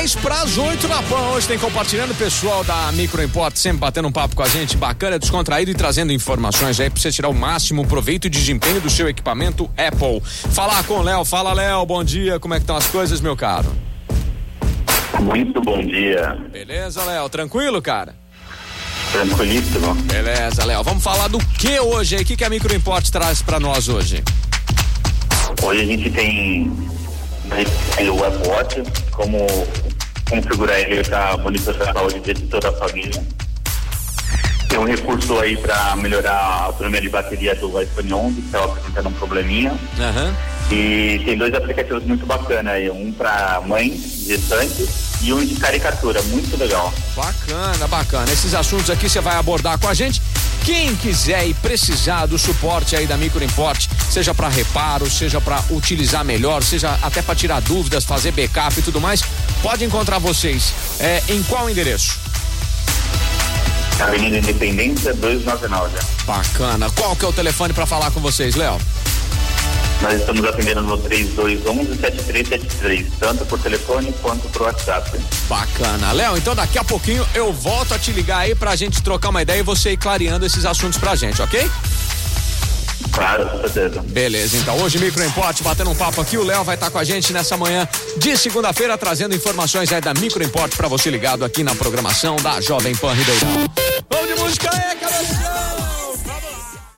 10 para as 8 na PAN. Hoje tem compartilhando o pessoal da Micro Import, sempre batendo um papo com a gente, bacana, descontraído e trazendo informações aí para você tirar o máximo proveito e desempenho do seu equipamento Apple. Falar com o Léo, fala Léo, bom dia, como é que estão as coisas, meu caro? Muito bom dia. Beleza, Léo, tranquilo, cara? Tranquilíssimo. Beleza, Léo. Vamos falar do que hoje aí? O que, que a Micro Import traz para nós hoje? Hoje a gente tem o Apple Watch, como configurar ele para monitorar a saúde de toda a família. Tem um recurso aí para melhorar a autonomia de bateria do iPhone 11, que estava apresentando um probleminha. Uhum. E tem dois aplicativos muito bacanas aí, um para mãe gestante e um de caricatura, muito legal. Bacana, bacana. Esses assuntos aqui você vai abordar com a gente. Quem quiser e precisar do suporte aí da Micro Import, seja para reparo, seja para utilizar melhor, seja até para tirar dúvidas, fazer backup e tudo mais, pode encontrar vocês. É, em qual endereço? Avenida Independência 299. Bacana. Qual que é o telefone para falar com vocês, Léo? Nós estamos atendendo no 3211-7373, tanto por telefone quanto por WhatsApp. Bacana. Léo, então daqui a pouquinho eu volto a te ligar aí pra gente trocar uma ideia e você ir clareando esses assuntos pra gente, ok? Claro, com certeza. Beleza, então hoje Micro Import batendo um papo aqui, o Léo vai estar tá com a gente nessa manhã de segunda-feira trazendo informações aí da Micro Import pra você ligado aqui na programação da Jovem Pan Ribeirão. Vamos de música aí, cabeção!